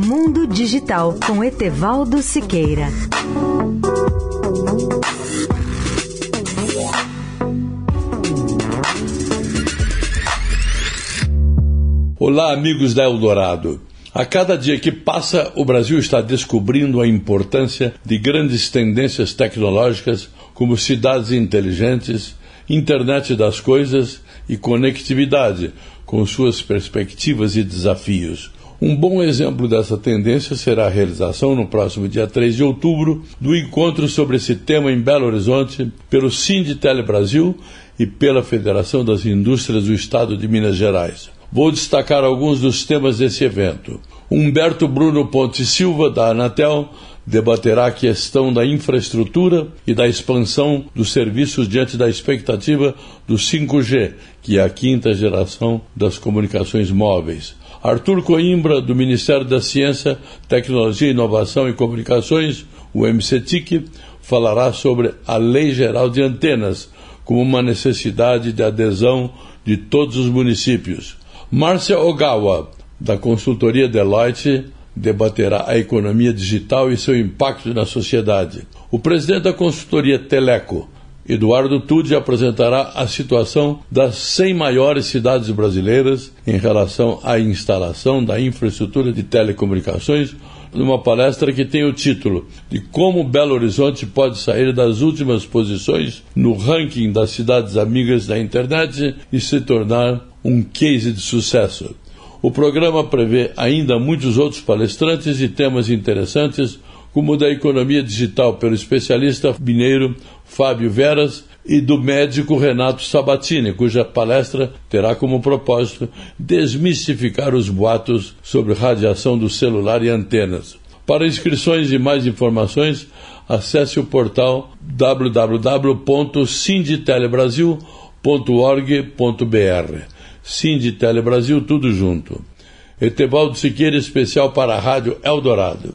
Mundo Digital com Etevaldo Siqueira. Olá, amigos da Eldorado. A cada dia que passa, o Brasil está descobrindo a importância de grandes tendências tecnológicas como cidades inteligentes, internet das coisas e conectividade, com suas perspectivas e desafios. Um bom exemplo dessa tendência será a realização, no próximo dia 3 de outubro, do encontro sobre esse tema em Belo Horizonte pelo Sinditele Brasil e pela Federação das Indústrias do Estado de Minas Gerais. Vou destacar alguns dos temas desse evento. Humberto Bruno Ponte Silva, da Anatel, debaterá a questão da infraestrutura e da expansão dos serviços diante da expectativa do 5G, que é a quinta geração das comunicações móveis. Arthur Coimbra, do Ministério da Ciência, Tecnologia, Inovação e Comunicações, o MCTIC, falará sobre a Lei Geral de Antenas, como uma necessidade de adesão de todos os municípios. Márcia Ogawa, da consultoria Deloitte, debaterá a economia digital e seu impacto na sociedade. O presidente da consultoria Teleco, Eduardo Tude apresentará a situação das 100 maiores cidades brasileiras em relação à instalação da infraestrutura de telecomunicações, numa palestra que tem o título de Como Belo Horizonte pode sair das últimas posições no ranking das cidades amigas da internet e se tornar um case de sucesso. O programa prevê ainda muitos outros palestrantes e temas interessantes, como da economia digital pelo especialista mineiro Fábio Veras e do médico Renato Sabatini, cuja palestra terá como propósito desmistificar os boatos sobre radiação do celular e antenas. Para inscrições e mais informações, acesse o portal www.sinditelebrasil.org.br. Cindy Brasil, tudo junto. Etevaldo Siqueira, especial para a Rádio Eldorado.